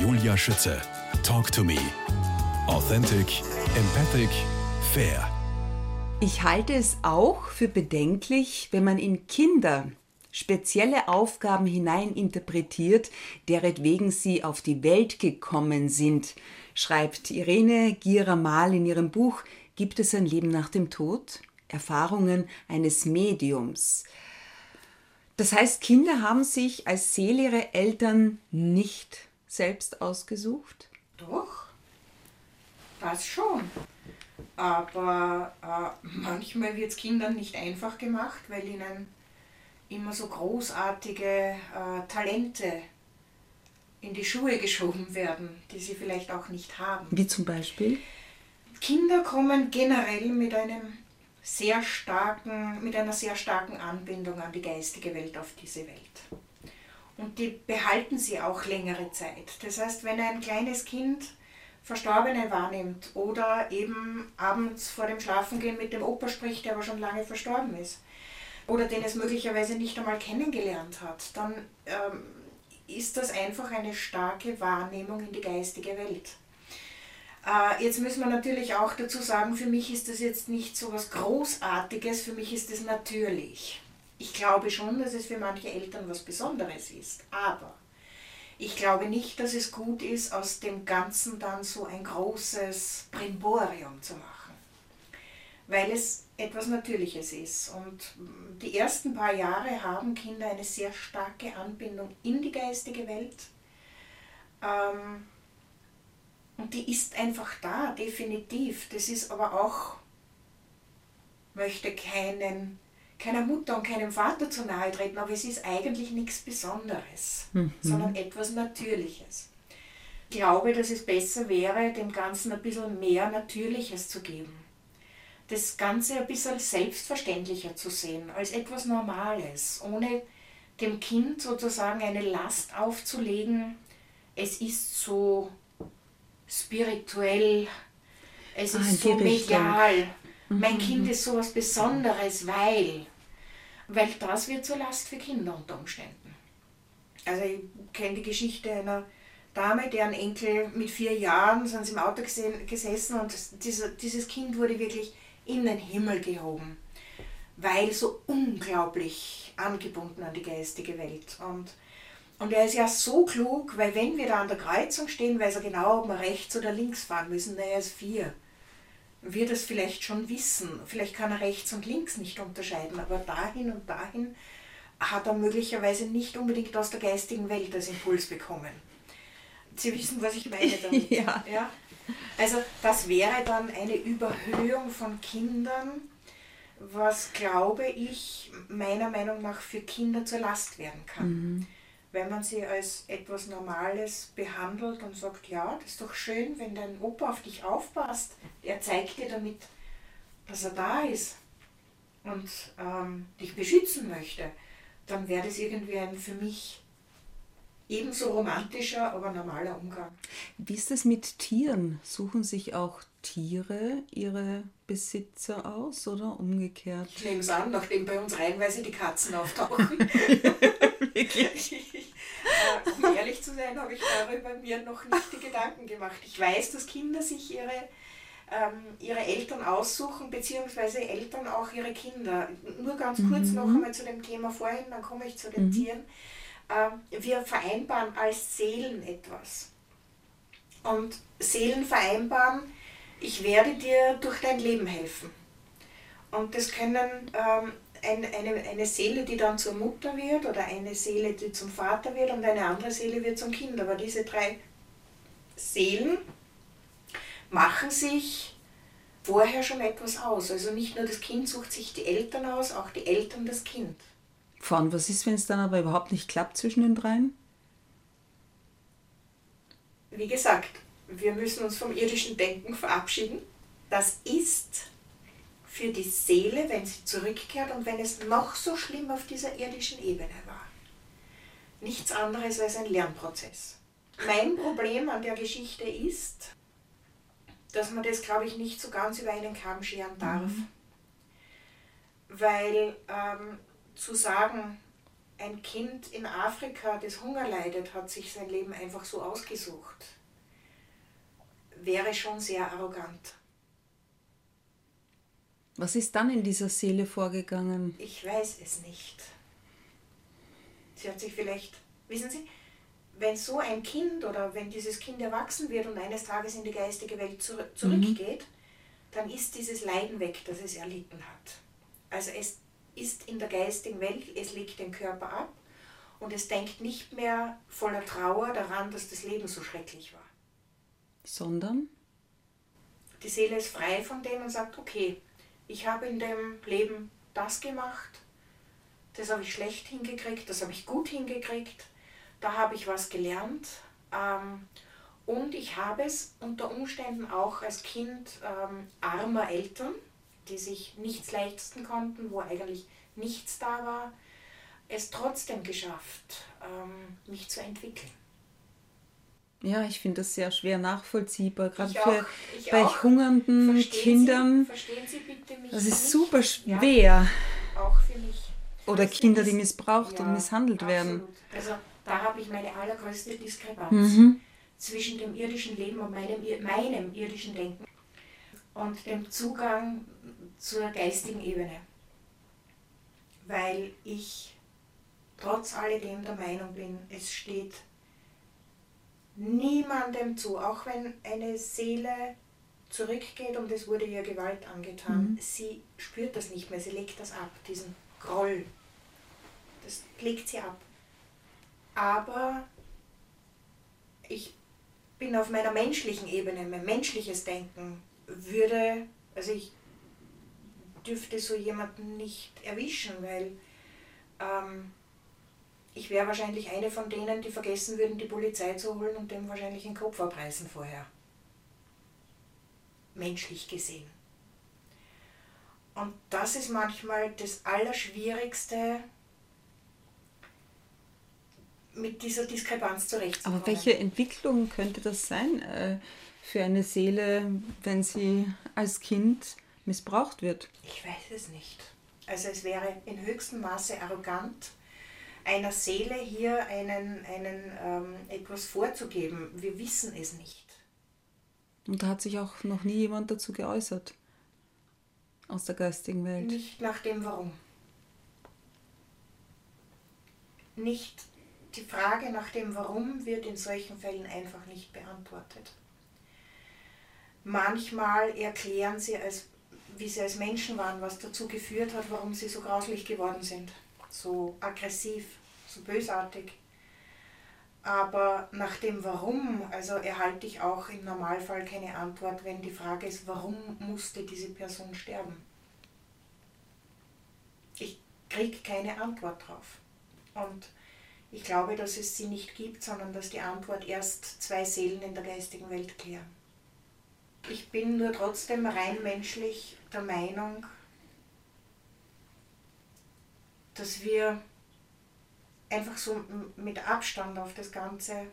Julia Schütze. Talk to me. Authentic, empathic, fair. Ich halte es auch für bedenklich, wenn man in Kinder spezielle Aufgaben hineininterpretiert, deretwegen sie auf die Welt gekommen sind, schreibt Irene Gira-Mal in ihrem Buch Gibt es ein Leben nach dem Tod? Erfahrungen eines Mediums. Das heißt, Kinder haben sich als Seele ihre Eltern nicht selbst ausgesucht? Doch, das schon. Aber äh, manchmal wird es Kindern nicht einfach gemacht, weil ihnen immer so großartige äh, Talente in die Schuhe geschoben werden, die sie vielleicht auch nicht haben. Wie zum Beispiel? Kinder kommen generell mit einem sehr starken, mit einer sehr starken Anbindung an die geistige Welt auf diese Welt. Und die behalten sie auch längere Zeit. Das heißt, wenn ein kleines Kind Verstorbene wahrnimmt oder eben abends vor dem Schlafengehen mit dem Opa spricht, der aber schon lange verstorben ist, oder den es möglicherweise nicht einmal kennengelernt hat, dann ähm, ist das einfach eine starke Wahrnehmung in die geistige Welt. Äh, jetzt müssen wir natürlich auch dazu sagen, für mich ist das jetzt nicht so was Großartiges, für mich ist es natürlich. Ich glaube schon, dass es für manche Eltern was Besonderes ist, aber ich glaube nicht, dass es gut ist, aus dem Ganzen dann so ein großes Brimborium zu machen, weil es etwas Natürliches ist. Und die ersten paar Jahre haben Kinder eine sehr starke Anbindung in die geistige Welt. Ähm, und die ist einfach da, definitiv. Das ist aber auch, möchte keinen, keiner Mutter und keinem Vater zu nahe treten, aber es ist eigentlich nichts Besonderes, mhm. sondern etwas Natürliches. Ich glaube, dass es besser wäre, dem Ganzen ein bisschen mehr Natürliches zu geben. Das Ganze ein bisschen selbstverständlicher zu sehen, als etwas Normales, ohne dem Kind sozusagen eine Last aufzulegen, es ist so spirituell, es ah, ist so medial. Mein Kind ist so was Besonderes, weil, weil das wird zur Last für Kinder unter Umständen. Also ich kenne die Geschichte einer Dame, deren Enkel mit vier Jahren sind sie im Auto gesehen, gesessen und dieser, dieses Kind wurde wirklich in den Himmel gehoben, weil so unglaublich angebunden an die geistige Welt. Und und er ist ja so klug, weil wenn wir da an der Kreuzung stehen, weiß er genau, ob wir rechts oder links fahren müssen. Na, er ist vier. Wird es vielleicht schon wissen. Vielleicht kann er rechts und links nicht unterscheiden, aber dahin und dahin hat er möglicherweise nicht unbedingt aus der geistigen Welt als Impuls bekommen. Sie wissen, was ich meine damit. ja. ja. Also das wäre dann eine Überhöhung von Kindern, was, glaube ich, meiner Meinung nach für Kinder zur Last werden kann. Mhm wenn man sie als etwas Normales behandelt und sagt, ja, das ist doch schön, wenn dein Opa auf dich aufpasst. Er zeigt dir damit, dass er da ist und ähm, dich beschützen möchte, dann wäre das irgendwie ein für mich ebenso romantischer, aber normaler Umgang. Wie ist das mit Tieren? Suchen sich auch Tiere ihre Besitzer aus oder umgekehrt? Ich nehme es an, nachdem bei uns reihenweise die Katzen auftauchen. Wirklich? um ehrlich zu sein, habe ich darüber mir noch nicht die Gedanken gemacht. Ich weiß, dass Kinder sich ihre, ähm, ihre Eltern aussuchen, beziehungsweise Eltern auch ihre Kinder. Nur ganz kurz mhm. noch einmal zu dem Thema vorhin, dann komme ich zu den mhm. Tieren. Ähm, wir vereinbaren als Seelen etwas. Und Seelen vereinbaren, ich werde dir durch dein Leben helfen. Und das können ähm, ein, eine, eine Seele, die dann zur Mutter wird oder eine Seele, die zum Vater wird und eine andere Seele wird zum Kind. Aber diese drei Seelen machen sich vorher schon etwas aus. Also nicht nur das Kind sucht sich die Eltern aus, auch die Eltern das Kind. Von was ist, wenn es dann aber überhaupt nicht klappt zwischen den dreien? Wie gesagt, wir müssen uns vom irdischen Denken verabschieden. Das ist für die Seele, wenn sie zurückkehrt und wenn es noch so schlimm auf dieser irdischen Ebene war. Nichts anderes als ein Lernprozess. Mein Problem an der Geschichte ist, dass man das, glaube ich, nicht so ganz über einen Kamm scheren darf. Mhm. Weil ähm, zu sagen, ein Kind in Afrika, das Hunger leidet, hat sich sein Leben einfach so ausgesucht, wäre schon sehr arrogant. Was ist dann in dieser Seele vorgegangen? Ich weiß es nicht. Sie hat sich vielleicht, wissen Sie, wenn so ein Kind oder wenn dieses Kind erwachsen wird und eines Tages in die geistige Welt zurückgeht, mhm. dann ist dieses Leiden weg, das es erlitten hat. Also es ist in der geistigen Welt, es legt den Körper ab und es denkt nicht mehr voller Trauer daran, dass das Leben so schrecklich war. Sondern? Die Seele ist frei von dem und sagt, okay, ich habe in dem Leben das gemacht, das habe ich schlecht hingekriegt, das habe ich gut hingekriegt, da habe ich was gelernt. Ähm, und ich habe es unter Umständen auch als Kind ähm, armer Eltern, die sich nichts leisten konnten, wo eigentlich nichts da war, es trotzdem geschafft, ähm, mich zu entwickeln. Ja, ich finde das sehr schwer nachvollziehbar, gerade für bei auch. hungernden verstehen Kindern. Sie, verstehen Sie bitte mich das ist nicht? super schwer. Ja, auch für mich. Oder also Kinder, die missbraucht ja, und misshandelt absolut. werden. Also da habe ich meine allergrößte Diskrepanz mhm. zwischen dem irdischen Leben und meinem, meinem irdischen Denken und dem Zugang zur geistigen Ebene. Weil ich trotz alledem der Meinung bin, es steht niemandem zu, auch wenn eine Seele zurückgeht und es wurde ihr Gewalt angetan, mhm. sie spürt das nicht mehr, sie legt das ab, diesen Groll. Das legt sie ab. Aber ich bin auf meiner menschlichen Ebene, mein menschliches Denken würde, also ich dürfte so jemanden nicht erwischen, weil ähm, ich wäre wahrscheinlich eine von denen, die vergessen würden, die Polizei zu holen und dem wahrscheinlich den Kopf abreißen vorher. Menschlich gesehen. Und das ist manchmal das Allerschwierigste, mit dieser Diskrepanz zurechtzukommen. Aber welche Entwicklung könnte das sein äh, für eine Seele, wenn sie als Kind missbraucht wird? Ich weiß es nicht. Also es wäre in höchstem Maße arrogant, einer Seele hier einen, einen, ähm, etwas vorzugeben. Wir wissen es nicht. Und da hat sich auch noch nie jemand dazu geäußert aus der geistigen Welt. Nicht nach dem Warum. Nicht die Frage nach dem Warum wird in solchen Fällen einfach nicht beantwortet. Manchmal erklären sie, als, wie sie als Menschen waren, was dazu geführt hat, warum sie so grauslich geworden sind so aggressiv, so bösartig. Aber nach dem Warum, also erhalte ich auch im Normalfall keine Antwort, wenn die Frage ist, warum musste diese Person sterben? Ich kriege keine Antwort drauf. Und ich glaube, dass es sie nicht gibt, sondern dass die Antwort erst zwei Seelen in der geistigen Welt klären. Ich bin nur trotzdem rein menschlich der Meinung, dass wir einfach so mit Abstand auf das Ganze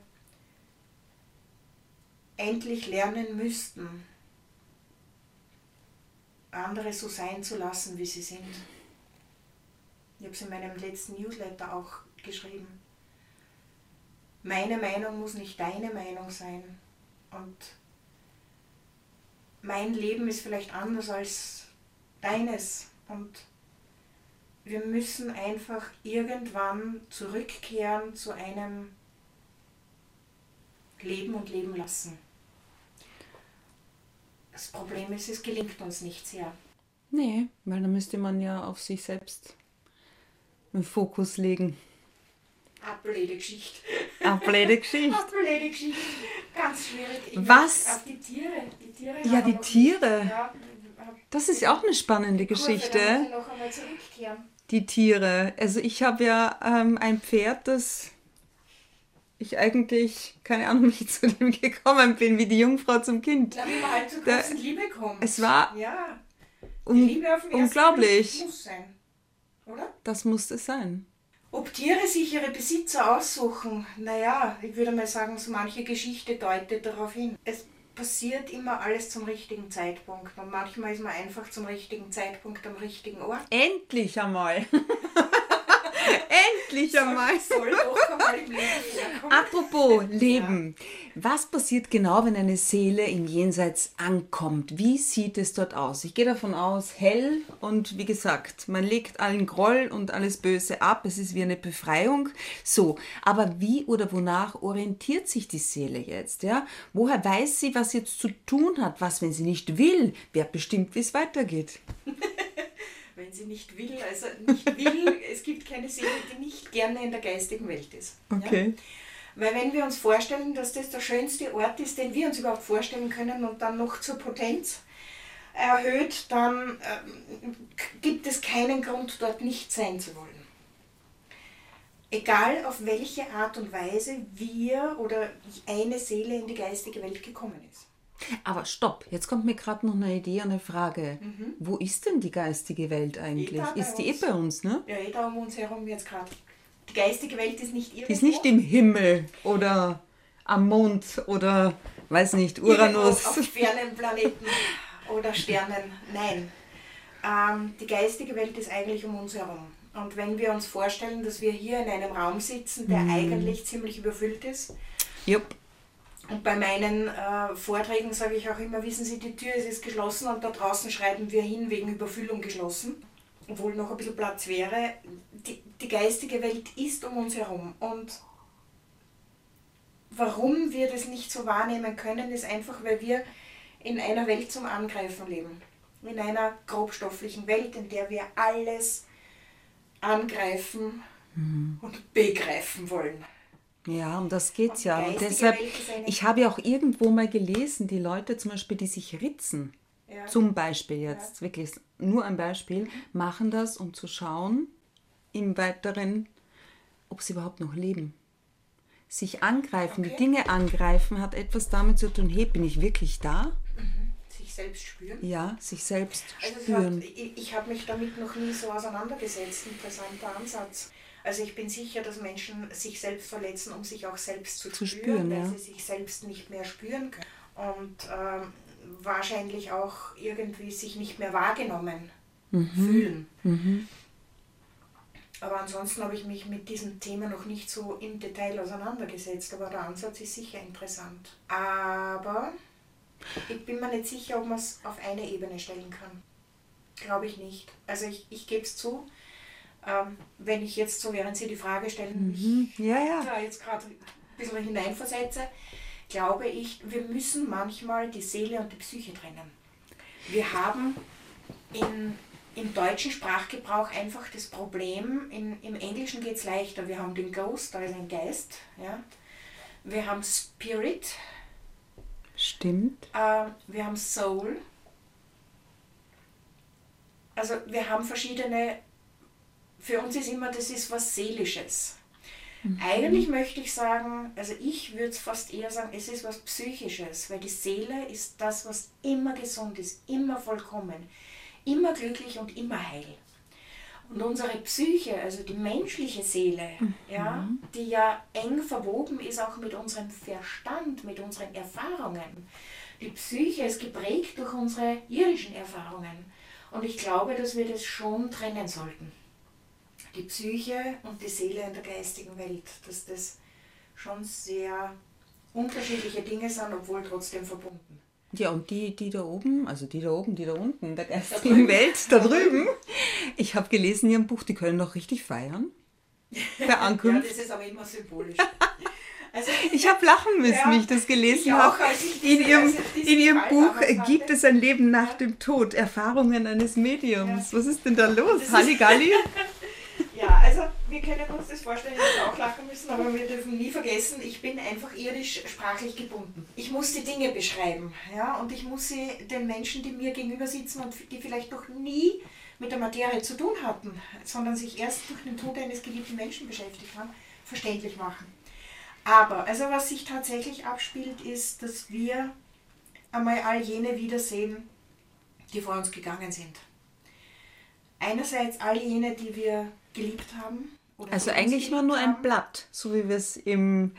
endlich lernen müssten, andere so sein zu lassen, wie sie sind. Ich habe es in meinem letzten Newsletter auch geschrieben. Meine Meinung muss nicht deine Meinung sein. Und mein Leben ist vielleicht anders als deines. Und wir müssen einfach irgendwann zurückkehren zu einem Leben und Leben lassen. Das Problem ist, es gelingt uns nicht sehr. Nee, weil dann müsste man ja auf sich selbst einen Fokus legen. Ablede Geschichte. Ablede Geschichte. Ablede Geschichte. Ganz schwierig. Ich Was? Auf die Tiere. Die Tiere ja, die Tiere. Ja, das ist ja auch eine spannende Geschichte. Kurve, noch einmal zurückkehren die Tiere. Also ich habe ja ähm, ein Pferd, das ich eigentlich, keine Ahnung, wie ich zu dem gekommen bin, wie die Jungfrau zum Kind. Na, wie man halt zur großen Liebe kommt. Es war ja. un unglaublich. Muss sein, oder? Das muss es sein. Ob Tiere sich ihre Besitzer aussuchen, naja, ich würde mal sagen, so manche Geschichte deutet darauf hin. Es passiert immer alles zum richtigen Zeitpunkt. Und manchmal ist man einfach zum richtigen Zeitpunkt am richtigen Ort. Endlich einmal! Endlich einmal. Soll Leben. Apropos Leben. Was passiert genau, wenn eine Seele im Jenseits ankommt? Wie sieht es dort aus? Ich gehe davon aus, hell und wie gesagt, man legt allen Groll und alles Böse ab. Es ist wie eine Befreiung. So, aber wie oder wonach orientiert sich die Seele jetzt? Ja? Woher weiß sie, was jetzt zu tun hat? Was, wenn sie nicht will? Wer bestimmt, wie es weitergeht? Sie nicht will, also nicht will, es gibt keine Seele, die nicht gerne in der geistigen Welt ist. Ja? Weil wenn wir uns vorstellen, dass das der schönste Ort ist, den wir uns überhaupt vorstellen können und dann noch zur Potenz erhöht, dann ähm, gibt es keinen Grund, dort nicht sein zu wollen. Egal auf welche Art und Weise wir oder eine Seele in die geistige Welt gekommen ist. Aber stopp, jetzt kommt mir gerade noch eine Idee, eine Frage. Wo ist denn die geistige Welt eigentlich? Mhm. bei ist die eh bei uns, ne? Ja, eh da um uns herum jetzt gerade. Die geistige Welt ist nicht irgendwo. Die ist nicht im Himmel oder am Mond oder, weiß nicht, Uranus. Auf fernen Planeten oder Sternen. Nein. Ähm, die geistige Welt ist eigentlich um uns herum. Und wenn wir uns vorstellen, dass wir hier in einem Raum sitzen, der eigentlich ziemlich überfüllt ist, Jupp. Und bei meinen äh, Vorträgen sage ich auch immer, wissen Sie, die Tür ist jetzt geschlossen und da draußen schreiben wir hin wegen Überfüllung geschlossen, obwohl noch ein bisschen Platz wäre. Die, die geistige Welt ist um uns herum und warum wir das nicht so wahrnehmen können, ist einfach, weil wir in einer Welt zum Angreifen leben. In einer grobstofflichen Welt, in der wir alles angreifen und begreifen wollen. Ja, um das geht's ja. Und deshalb, ich habe ja auch irgendwo mal gelesen, die Leute zum Beispiel, die sich ritzen, Ja. zum Beispiel jetzt, wirklich nur ein Beispiel, machen das, um zu schauen, im Weiteren, ob sie überhaupt noch leben. Sich angreifen, die Okay. Dinge angreifen, hat etwas damit zu tun, hey, bin ich wirklich da? Sich selbst spüren. Ja, sich selbst Also spüren. Hat, ich, ich habe mich damit noch nie so auseinandergesetzt. Interessanter Ansatz. Also ich bin sicher, dass Menschen sich selbst verletzen, um sich auch selbst zu, Zu spüren, spüren, weil ja. sie sich selbst nicht mehr spüren können. Und ähm, wahrscheinlich auch irgendwie sich nicht mehr wahrgenommen Mhm. fühlen. Aber ansonsten habe ich mich mit diesem Thema noch nicht so im Detail auseinandergesetzt. Aber der Ansatz ist sicher interessant. Aber ich bin mir nicht sicher, ob man es auf eine Ebene stellen kann. Glaube ich nicht. Also ich, ich gebe es zu, ähm, wenn ich jetzt so, während Sie die Frage stellen, Mhm. Ja, ja. da jetzt gerade ein bisschen hineinversetze, glaube ich, wir müssen manchmal die Seele und die Psyche trennen. Wir haben in, im deutschen Sprachgebrauch einfach das Problem, in, im Englischen geht es leichter. Wir haben den Ghost, also ein Geist. Ja? Wir haben Spirit, Stimmt. äh, wir haben Soul. Also wir haben verschiedene, für uns ist immer, das ist was Seelisches. Eigentlich möchte ich sagen, also ich würde es fast eher sagen, es ist was Psychisches, weil die Seele ist das, was immer gesund ist, immer vollkommen, immer glücklich und immer heil. Und unsere Psyche, also die menschliche Seele, ja, die ja eng verwoben ist auch mit unserem Verstand, mit unseren Erfahrungen. Die Psyche ist geprägt durch unsere irdischen Erfahrungen. Und ich glaube, dass wir das schon trennen sollten. Die Psyche und die Seele in der geistigen Welt, dass das schon sehr unterschiedliche Dinge sind, obwohl trotzdem verbunden. Ja, und die, die da oben, also die da oben, die da unten, in der geistigen Welt, da drüben, ich habe gelesen in ihrem Buch, die können doch richtig feiern. Bei Ja, Ankunft. das ist aber immer symbolisch. Also, Ich habe lachen müssen, Ja, wie ich das gelesen habe. als ich In ihrem, in ihrem Fall Buch hatte. gibt es ein Leben nach dem Tod, Erfahrungen eines Mediums. Was ist denn da los? Halligalli? Wir können uns das vorstellen, dass wir auch lachen müssen, aber wir dürfen nie vergessen, ich bin einfach irdisch sprachlich gebunden. Ich muss die Dinge beschreiben, ja, und ich muss sie den Menschen, die mir gegenüber sitzen und die vielleicht noch nie mit der Materie zu tun hatten, sondern sich erst durch den Tod eines geliebten Menschen beschäftigt haben, verständlich machen. Aber, also was sich tatsächlich abspielt, ist, dass wir einmal all jene wiedersehen, die vor uns gegangen sind. Einerseits all jene, die wir geliebt haben. Oder Also eigentlich war nur ein. Blatt, so wie wir es im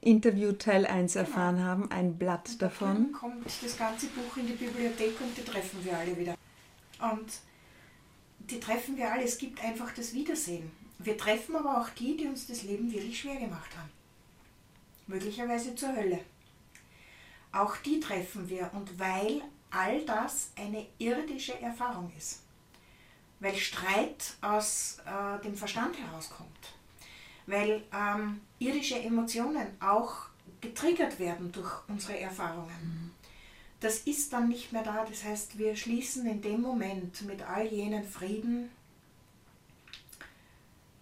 Interview Teil 1 erfahren haben, ein Blatt Und da davon. drüben kommt das ganze Buch in die Bibliothek und die treffen wir alle wieder. Und die treffen wir alle. Es gibt einfach das Wiedersehen. Wir treffen aber auch die, die uns das Leben wirklich schwer gemacht haben. Möglicherweise zur Hölle. Auch die treffen wir und weil all das eine irdische Erfahrung ist. Weil Streit aus äh, dem Verstand herauskommt. Weil ähm, irdische Emotionen auch getriggert werden durch unsere Erfahrungen. Das ist dann nicht mehr da. Das heißt, wir schließen in dem Moment mit all jenen Frieden,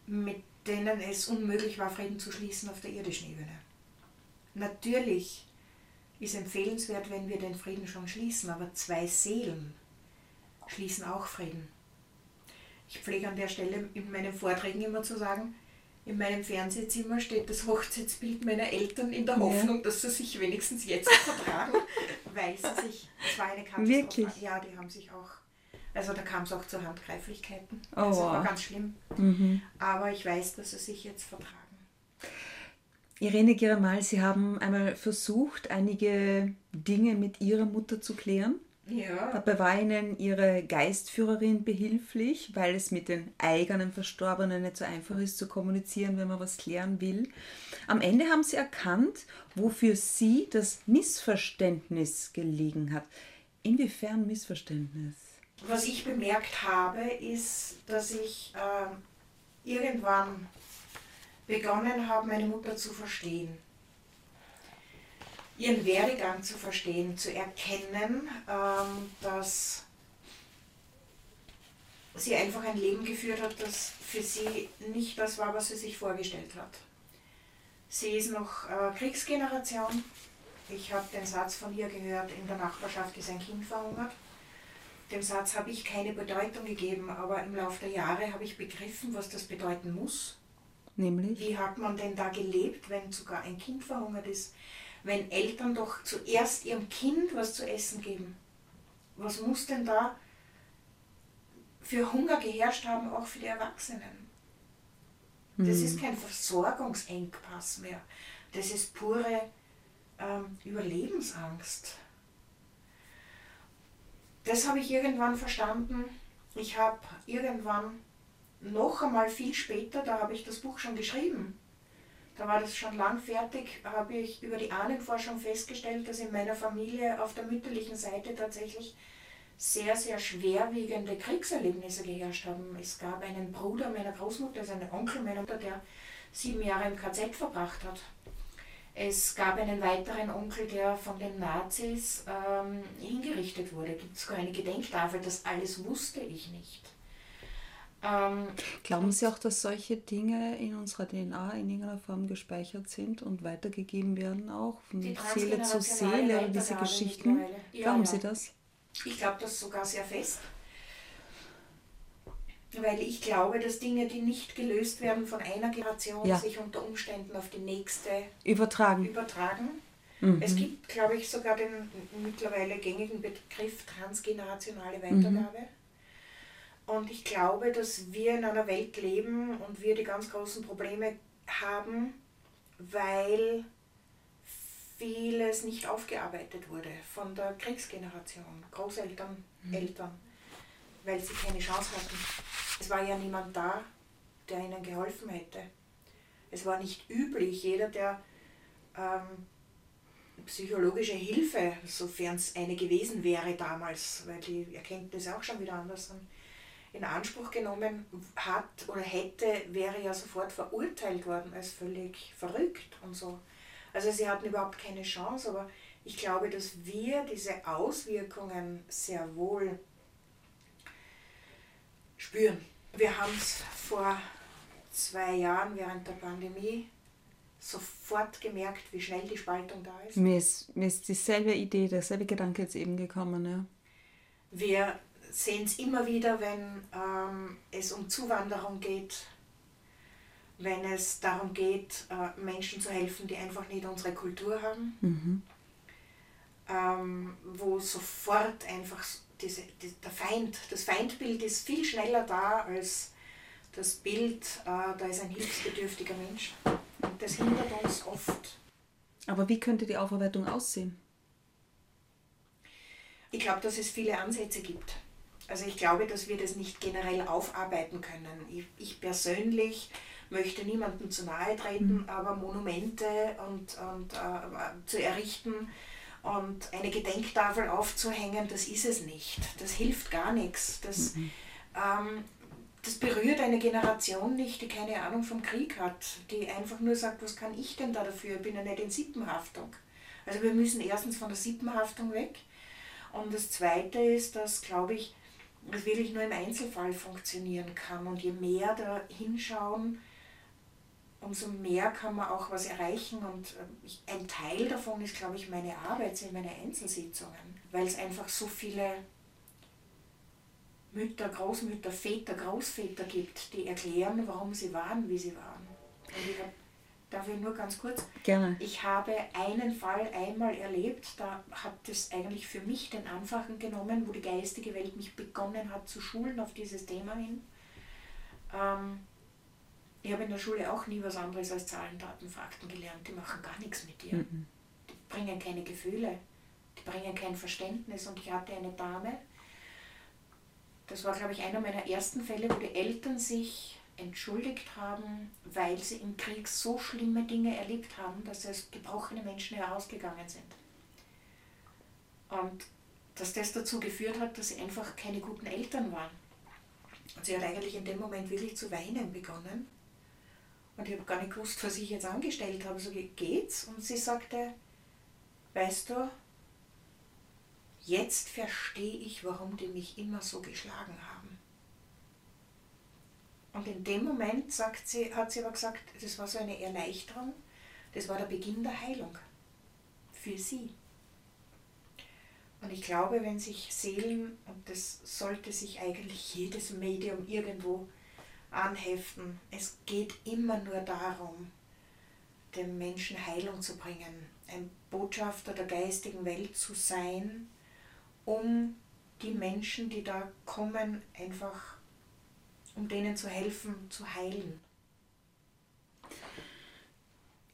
mit denen es unmöglich war, Frieden zu schließen auf der irdischen Ebene. Natürlich ist empfehlenswert, wenn wir den Frieden schon schließen, aber zwei Seelen schließen auch Frieden. Ich pflege an der Stelle in meinen Vorträgen immer zu sagen, in meinem Fernsehzimmer steht das Hochzeitsbild meiner Eltern in der Hoffnung, ja. dass sie sich wenigstens jetzt vertragen, weil sie sich, zwar eine Katastrophe, Wirklich? ja, die haben sich auch, also da kam es auch zu Handgreiflichkeiten. Oh, das war ganz schlimm. Mhm. Aber ich weiß, dass sie sich jetzt vertragen. Irene Giramal, Sie haben einmal versucht, einige Dinge mit Ihrer Mutter zu klären. Ja. Dabei war Ihnen Ihre Geistführerin behilflich, weil es mit den eigenen Verstorbenen nicht so einfach ist zu kommunizieren, wenn man was klären will. Am Ende haben Sie erkannt, wofür Sie das Missverständnis gelegen hat. Inwiefern Missverständnis? Was ich bemerkt habe, ist, dass ich äh, irgendwann begonnen habe, meine Mutter zu verstehen. Ihren Werdegang zu verstehen, zu erkennen, ähm, dass sie einfach ein Leben geführt hat, das für sie nicht das war, was sie sich vorgestellt hat. Sie ist noch äh, Kriegsgeneration. Ich habe den Satz von ihr gehört, in der Nachbarschaft ist ein Kind verhungert. Dem Satz habe ich keine Bedeutung gegeben, aber im Laufe der Jahre habe ich begriffen, was das bedeuten muss. Nämlich? Wie hat man denn da gelebt, wenn sogar ein Kind verhungert ist? Wenn Eltern doch zuerst ihrem Kind was zu essen geben. Was muss denn da für Hunger geherrscht haben, auch für die Erwachsenen? Das hm. ist kein Versorgungsengpass mehr. Das ist pure ähm, Überlebensangst. Das habe ich irgendwann verstanden. Ich habe irgendwann noch einmal viel später, da habe ich das Buch schon geschrieben, da war das schon lang fertig, habe ich über die Ahnenforschung festgestellt, dass in meiner Familie auf der mütterlichen Seite tatsächlich sehr, sehr schwerwiegende Kriegserlebnisse geherrscht haben. Es gab einen Bruder meiner Großmutter, also einen Onkel meiner Mutter, der sieben Jahre im KZ verbracht hat. Es gab einen weiteren Onkel, der von den Nazis ähm, hingerichtet wurde. Gibt es sogar eine Gedenktafel, das alles wusste ich nicht. Ähm, Glauben Sie auch, dass solche Dinge in unserer DNA in irgendeiner Form gespeichert sind und weitergegeben werden, auch von Seele zu Seele, diese Geschichten? Ja, Glauben ja. Sie das? Ich glaube das sogar sehr fest. Weil ich glaube, dass Dinge, die nicht gelöst werden von einer Generation, ja. sich unter Umständen auf die nächste übertragen. übertragen. Mhm. Es gibt, glaube ich, sogar den mittlerweile gängigen Begriff transgenerationale Weitergabe. Mhm und ich glaube, dass wir in einer Welt leben und wir die ganz großen Probleme haben, weil vieles nicht aufgearbeitet wurde von der Kriegsgeneration, Großeltern, mhm. Eltern, weil sie keine Chance hatten. Es war ja niemand da, der ihnen geholfen hätte. Es war nicht üblich, jeder, der ähm, psychologische Hilfe, sofern es eine gewesen wäre damals, weil die Erkenntnisse auch schon wieder anders sind, in Anspruch genommen hat oder hätte, wäre ja sofort verurteilt worden als völlig verrückt und so. Also sie hatten überhaupt keine Chance, aber ich glaube, dass wir diese Auswirkungen sehr wohl spüren. Wir haben es vor zwei Jahren während der Pandemie sofort gemerkt, wie schnell die Spaltung da ist. Mir ist, mir ist dieselbe Idee, derselbe Gedanke jetzt eben gekommen. Ja. Wir sehen es immer wieder, wenn ähm, es um Zuwanderung geht, wenn es darum geht, äh, Menschen zu helfen, die einfach nicht unsere Kultur haben, mhm. ähm, wo sofort einfach diese, die, der Feind, das Feindbild ist viel schneller da als das Bild, äh, da ist ein hilfsbedürftiger Mensch. Und das hindert uns oft. Aber wie könnte die Aufarbeitung aussehen? Ich glaube, dass es viele Ansätze gibt. Also ich glaube, dass wir das nicht generell aufarbeiten können. Ich, ich persönlich möchte niemandem zu nahe treten, mhm. aber Monumente und, und äh, zu errichten und eine Gedenktafel aufzuhängen, das ist es nicht. Das hilft gar nichts. Das, mhm. ähm, das berührt eine Generation nicht, die keine Ahnung vom Krieg hat, die einfach nur sagt, was kann ich denn da dafür? Ich bin ja nicht in Sippenhaftung. Also wir müssen erstens von der Sippenhaftung weg. Und das Zweite ist, dass, glaube ich, wirklich nur im Einzelfall funktionieren kann. Und je mehr da hinschauen, umso mehr kann man auch was erreichen. Und äh, ein Teil davon ist, glaube ich, meine Arbeit, sind meine Einzelsitzungen, weil es einfach so viele Mütter, Großmütter, Väter, Großväter gibt, die erklären, warum sie waren, wie sie waren. Darf ich nur ganz kurz? Gerne. Ich habe einen Fall einmal erlebt, da hat es eigentlich für mich den Anfang genommen, wo die geistige Welt mich begonnen hat zu schulen auf dieses Thema hin. Ähm, ich habe in der Schule auch nie was anderes als Zahlen, Daten, Fakten gelernt. Die machen gar nichts mit dir. Mhm. Die bringen keine Gefühle, die bringen kein Verständnis. Und ich hatte eine Dame, das war, glaube ich, einer meiner ersten Fälle, wo die Eltern sich entschuldigt haben, weil sie im Krieg so schlimme Dinge erlebt haben, dass als gebrochene Menschen herausgegangen sind. Und dass das dazu geführt hat, dass sie einfach keine guten Eltern waren. Und sie hat eigentlich in dem Moment wirklich zu weinen begonnen. Und ich habe gar nicht gewusst, was ich jetzt angestellt habe. So geht's? Und sie sagte, weißt du, jetzt verstehe ich, warum die mich immer so geschlagen haben. Und in dem Moment sagt sie, hat sie aber gesagt, das war so eine Erleichterung, das war der Beginn der Heilung für sie. Und ich glaube, wenn sich Seelen, und das sollte sich eigentlich jedes Medium irgendwo anheften. Es geht immer nur darum, dem Menschen Heilung zu bringen, ein Botschafter der geistigen Welt zu sein, um die Menschen, die da kommen, einfach, um denen zu helfen, zu heilen.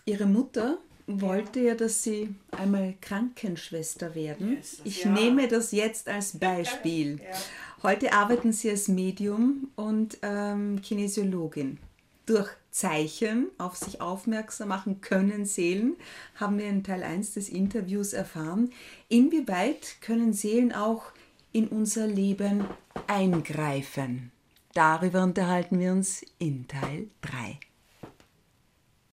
Ihre Mutter wollte ja, dass Sie einmal Krankenschwester werden. Yes, ich ja. nehme das jetzt als Beispiel. Ja. Heute arbeiten Sie als Medium und ähm, Kinesiologin. Durch Zeichen auf sich aufmerksam machen können Seelen, haben wir in Teil 1 des Interviews erfahren. Inwieweit können Seelen auch in unser Leben eingreifen? Darüber unterhalten wir uns in Teil 3.